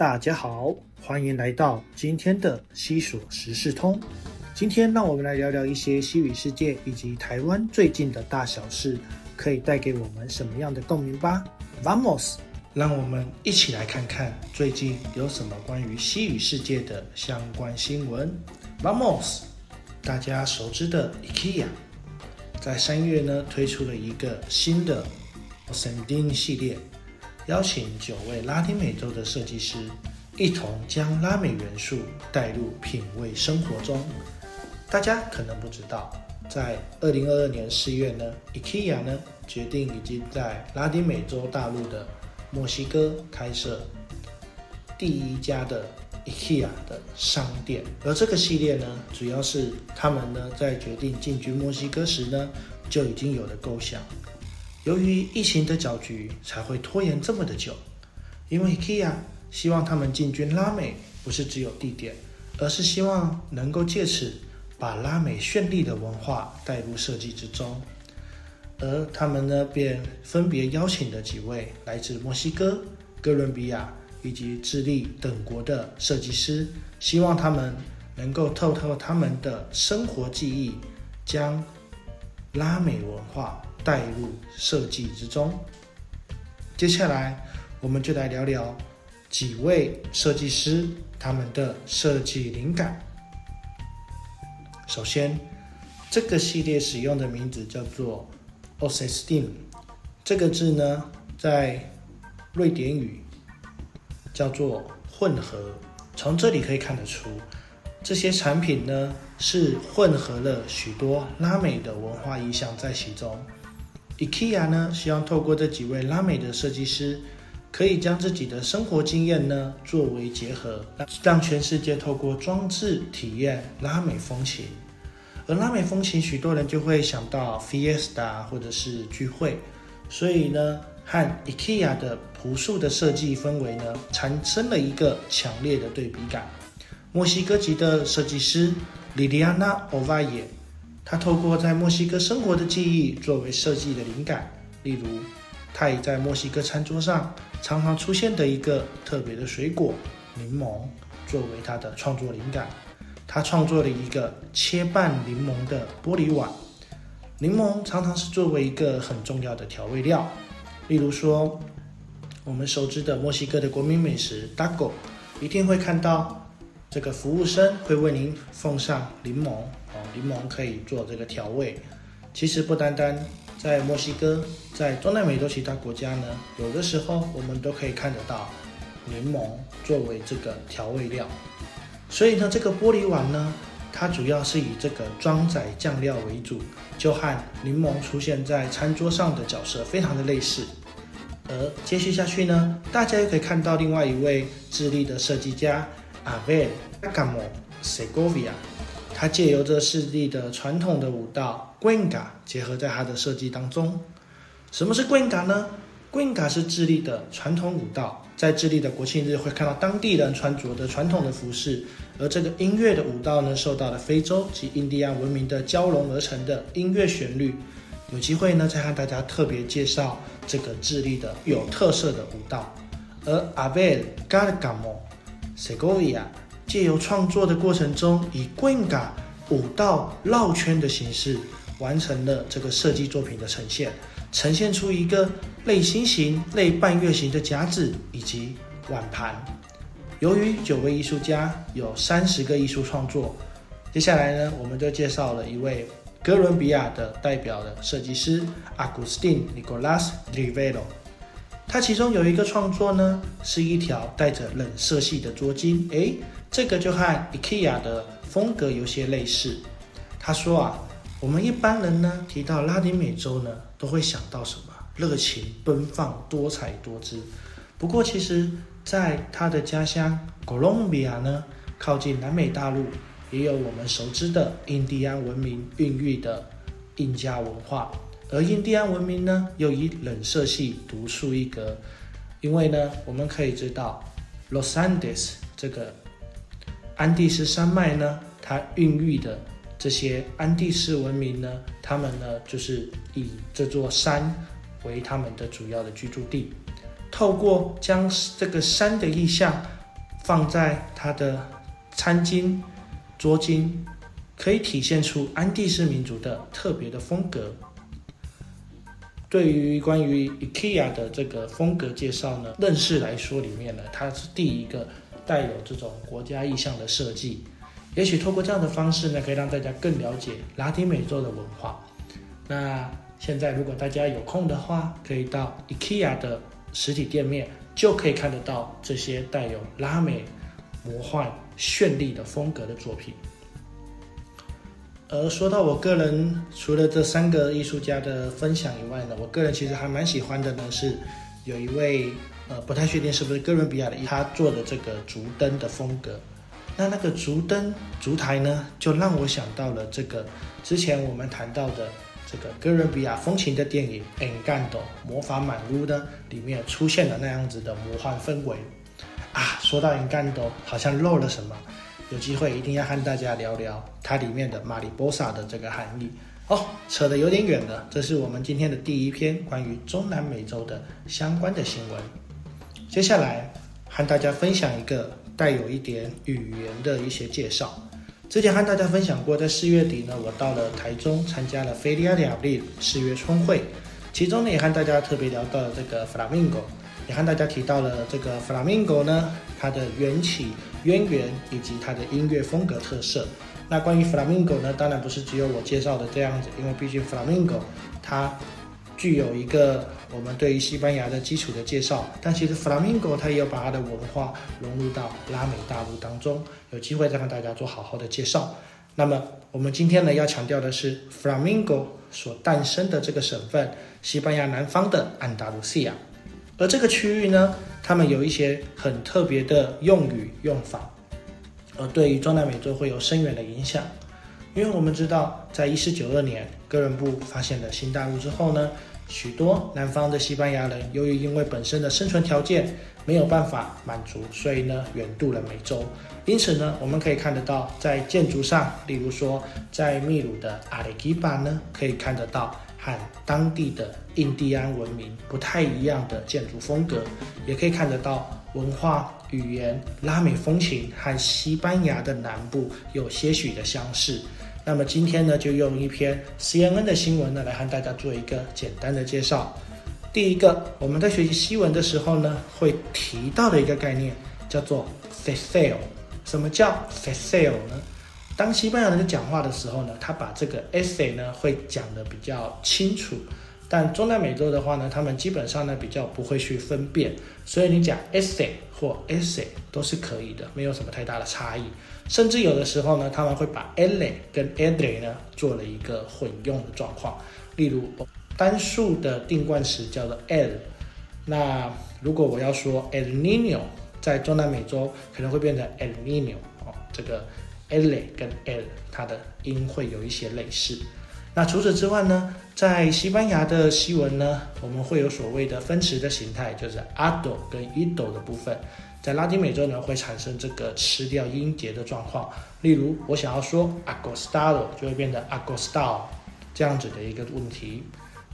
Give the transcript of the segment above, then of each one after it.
大家好，欢迎来到今天的西索时事通。今天让我们来聊聊一些西语世界以及台湾最近的大小事，可以带给我们什么样的共鸣吧？Vamos，让我们一起来看看最近有什么关于西语世界的相关新闻。Vamos，大家熟知的 IKEA，在三月呢推出了一个新的 Ascending 系列。邀请九位拉丁美洲的设计师，一同将拉美元素带入品味生活中。大家可能不知道，在二零二二年四月呢，IKEA 呢决定已经在拉丁美洲大陆的墨西哥开设第一家的 IKEA 的商店。而这个系列呢，主要是他们呢在决定进军墨西哥时呢，就已经有了构想。由于疫情的搅局，才会拖延这么的久。因为 IKEA 希望他们进军拉美，不是只有地点，而是希望能够借此把拉美绚丽的文化带入设计之中。而他们呢，便分别邀请了几位来自墨西哥、哥伦比亚以及智利等国的设计师，希望他们能够透透他们的生活记忆，将拉美文化。带入设计之中。接下来，我们就来聊聊几位设计师他们的设计灵感。首先，这个系列使用的名字叫做 o s e s t e a m 这个字呢，在瑞典语叫做混合。从这里可以看得出，这些产品呢是混合了许多拉美的文化意象在其中。IKEA 呢，希望透过这几位拉美的设计师，可以将自己的生活经验呢作为结合，让全世界透过装置体验拉美风情。而拉美风情，许多人就会想到 Fiesta 或者是聚会，所以呢，和 IKEA 的朴素的设计氛围呢，产生了一个强烈的对比感。墨西哥籍的设计师 Liliana Ovalle。他透过在墨西哥生活的记忆作为设计的灵感，例如，他以在墨西哥餐桌上常常出现的一个特别的水果柠檬作为他的创作灵感。他创作了一个切半柠檬的玻璃碗，柠檬常常是作为一个很重要的调味料。例如说，我们熟知的墨西哥的国民美食 Dago，一定会看到这个服务生会为您奉上柠檬。柠檬可以做这个调味，其实不单单在墨西哥，在中南美洲其他国家呢，有的时候我们都可以看得到柠檬作为这个调味料。所以呢，这个玻璃碗呢，它主要是以这个装载酱料为主，就和柠檬出现在餐桌上的角色非常的类似。而接续下去呢，大家又可以看到另外一位智利的设计家 Abel Agamo Segovia。他借由这四地的传统的舞蹈 Guenga 结合在他的设计当中。什么是 Guenga 呢？Guenga 是智利的传统舞蹈，在智利的国庆日会看到当地人穿着的传统的服饰，而这个音乐的舞蹈呢，受到了非洲及印第安文明的交融而成的音乐旋律。有机会呢，再和大家特别介绍这个智利的有特色的舞蹈。而 Abel Gargamo Segovia。借由创作的过程中，以 Guenga 舞蹈绕圈的形式完成了这个设计作品的呈现，呈现出一个类心形、类半月形的夹子以及碗盘。由于九位艺术家有三十个艺术创作，接下来呢，我们就介绍了一位哥伦比亚的代表的设计师 Agustin Nicolas Rivero。他其中有一个创作呢，是一条带着冷色系的桌巾，诶，这个就和 IKEA 的风格有些类似。他说啊，我们一般人呢提到拉丁美洲呢，都会想到什么？热情奔放、多彩多姿。不过其实，在他的家乡哥伦比亚呢，靠近南美大陆，也有我们熟知的印第安文明孕育的印加文化。而印第安文明呢，又以冷色系独树一格。因为呢，我们可以知道，Los Andes 这个。安第斯山脉呢，它孕育的这些安第斯文明呢，他们呢就是以这座山为他们的主要的居住地。透过将这个山的意象放在它的餐巾、桌巾，可以体现出安第斯民族的特别的风格。对于关于 IKEA 的这个风格介绍呢，认识来说里面呢，它是第一个带有这种国家意象的设计。也许透过这样的方式呢，可以让大家更了解拉丁美洲的文化。那现在如果大家有空的话，可以到 IKEA 的实体店面，就可以看得到这些带有拉美魔幻绚丽的风格的作品。而说到我个人，除了这三个艺术家的分享以外呢，我个人其实还蛮喜欢的呢，是有一位呃不太确定是不是哥伦比亚的，他做的这个竹灯的风格。那那个竹灯烛台呢，就让我想到了这个之前我们谈到的这个哥伦比亚风情的电影《Encanto》魔法满屋呢里面出现的那样子的魔幻氛围啊。说到 Encanto，好像漏了什么。有机会一定要和大家聊聊它里面的马里波萨的这个含义哦。扯得有点远了，这是我们今天的第一篇关于中南美洲的相关的新闻。接下来和大家分享一个带有一点语言的一些介绍。之前和大家分享过，在四月底呢，我到了台中参加了菲利亚亚利四月春会，其中呢也和大家特别聊到了这个弗拉明戈，也和大家提到了这个弗拉明戈呢它的缘起。渊源以及它的音乐风格特色。那关于 Flamingo 呢？当然不是只有我介绍的这样子，因为毕竟 Flamingo 它具有一个我们对于西班牙的基础的介绍。但其实 Flamingo 它也有把它的文化融入到拉美大陆当中。有机会再和大家做好好的介绍。那么我们今天呢要强调的是 Flamingo 所诞生的这个省份——西班牙南方的安达卢西亚。而这个区域呢，他们有一些很特别的用语用法，而对于中南美洲会有深远的影响。因为我们知道，在一四九二年哥伦布发现了新大陆之后呢，许多南方的西班牙人由于因为本身的生存条件没有办法满足，所以呢远渡了美洲。因此呢，我们可以看得到，在建筑上，例如说在秘鲁的阿雷基巴呢，可以看得到。和当地的印第安文明不太一样的建筑风格，也可以看得到文化、语言、拉美风情和西班牙的南部有些许的相似。那么今天呢，就用一篇 CNN 的新闻呢，来和大家做一个简单的介绍。第一个，我们在学习西文的时候呢，会提到的一个概念叫做 facile。什么叫 facile 呢？当西班牙人讲话的时候呢，他把这个 essay 呢会讲的比较清楚，但中南美洲的话呢，他们基本上呢比较不会去分辨，所以你讲 essay 或 essay 都是可以的，没有什么太大的差异。甚至有的时候呢，他们会把 elle 跟 edre 呢做了一个混用的状况。例如单数的定冠词叫做 el，那如果我要说 el niño，在中南美洲可能会变成 el niño 哦，这个。L 跟 L 它的音会有一些类似。那除此之外呢，在西班牙的西文呢，我们会有所谓的分词的形态，就是 ado 跟 ido 的部分。在拉丁美洲呢，会产生这个吃掉音节的状况。例如，我想要说 agostado，就会变成 agostado 这样子的一个问题。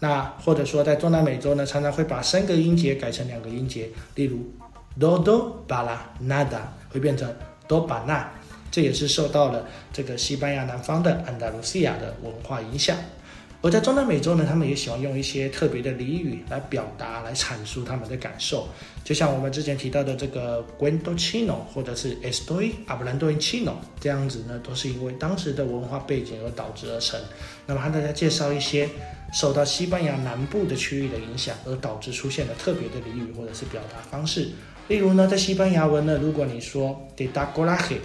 那或者说在中南美洲呢，常常会把三个音节改成两个音节，例如 dodo bala nada 会变成 doba。这也是受到了这个西班牙南方的安达卢西亚的文化影响，而在中南美洲呢，他们也喜欢用一些特别的俚语来表达、来阐述他们的感受。就像我们之前提到的这个 Guendo Chino，或者是 Estoy hablando en chino，这样子呢，都是因为当时的文化背景而导致而成。那么，和大家介绍一些受到西班牙南部的区域的影响而导致出现的特别的俚语或者是表达方式。例如呢，在西班牙文呢，如果你说 De da coraje。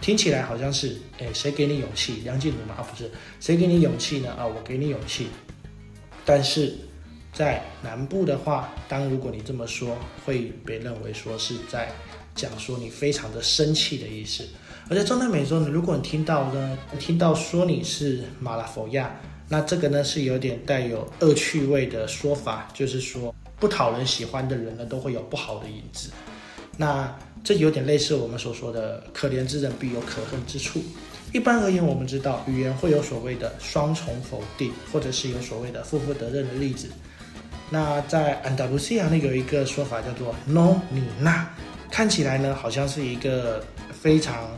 听起来好像是，哎，谁给你勇气？梁静茹吗？啊，不是，谁给你勇气呢？啊，我给你勇气。但是在南部的话，当如果你这么说，会被认为说是在讲说你非常的生气的意思。而在中南美洲呢，如果你听到呢，听到说你是马拉佛亚，那这个呢是有点带有恶趣味的说法，就是说不讨人喜欢的人呢，都会有不好的影子。那这有点类似我们所说的“可怜之人必有可恨之处”。一般而言，我们知道语言会有所谓的双重否定，或者是有所谓的负负得任的例子。那在安达卢西亚呢，有一个说法叫做 “no 你那看起来呢好像是一个非常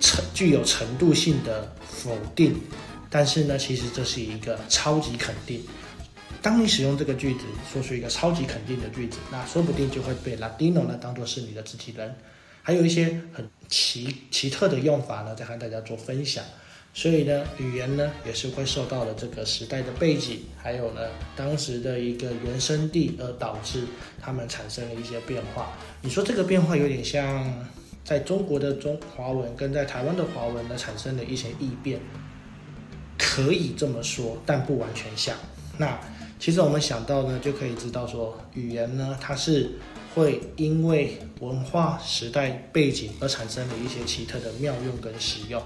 程具有程度性的否定，但是呢，其实这是一个超级肯定。当你使用这个句子说出一个超级肯定的句子，那说不定就会被 Latino 呢当做是你的自己人。还有一些很奇奇特的用法呢，在和大家做分享。所以呢，语言呢也是会受到了这个时代的背景，还有呢当时的一个原生地，而导致他们产生了一些变化。你说这个变化有点像在中国的中华文跟在台湾的华文呢产生了一些异变，可以这么说，但不完全像。那其实我们想到呢，就可以知道说，语言呢它是会因为文化时代背景而产生的一些奇特的妙用跟使用。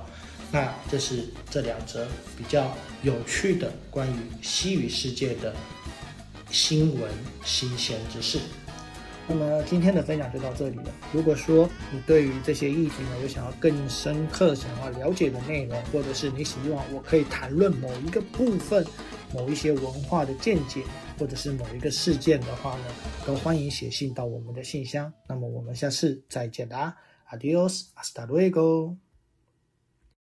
那这是这两则比较有趣的关于西语世界的新闻新鲜之事。那么今天的分享就到这里了。如果说你对于这些议题呢有想要更深刻想要了解的内容，或者是你希望我可以谈论某一个部分、某一些文化的见解，或者是某一个事件的话呢，都欢迎写信到我们的信箱。那么我们下次再见啦，Adios，hasta luego。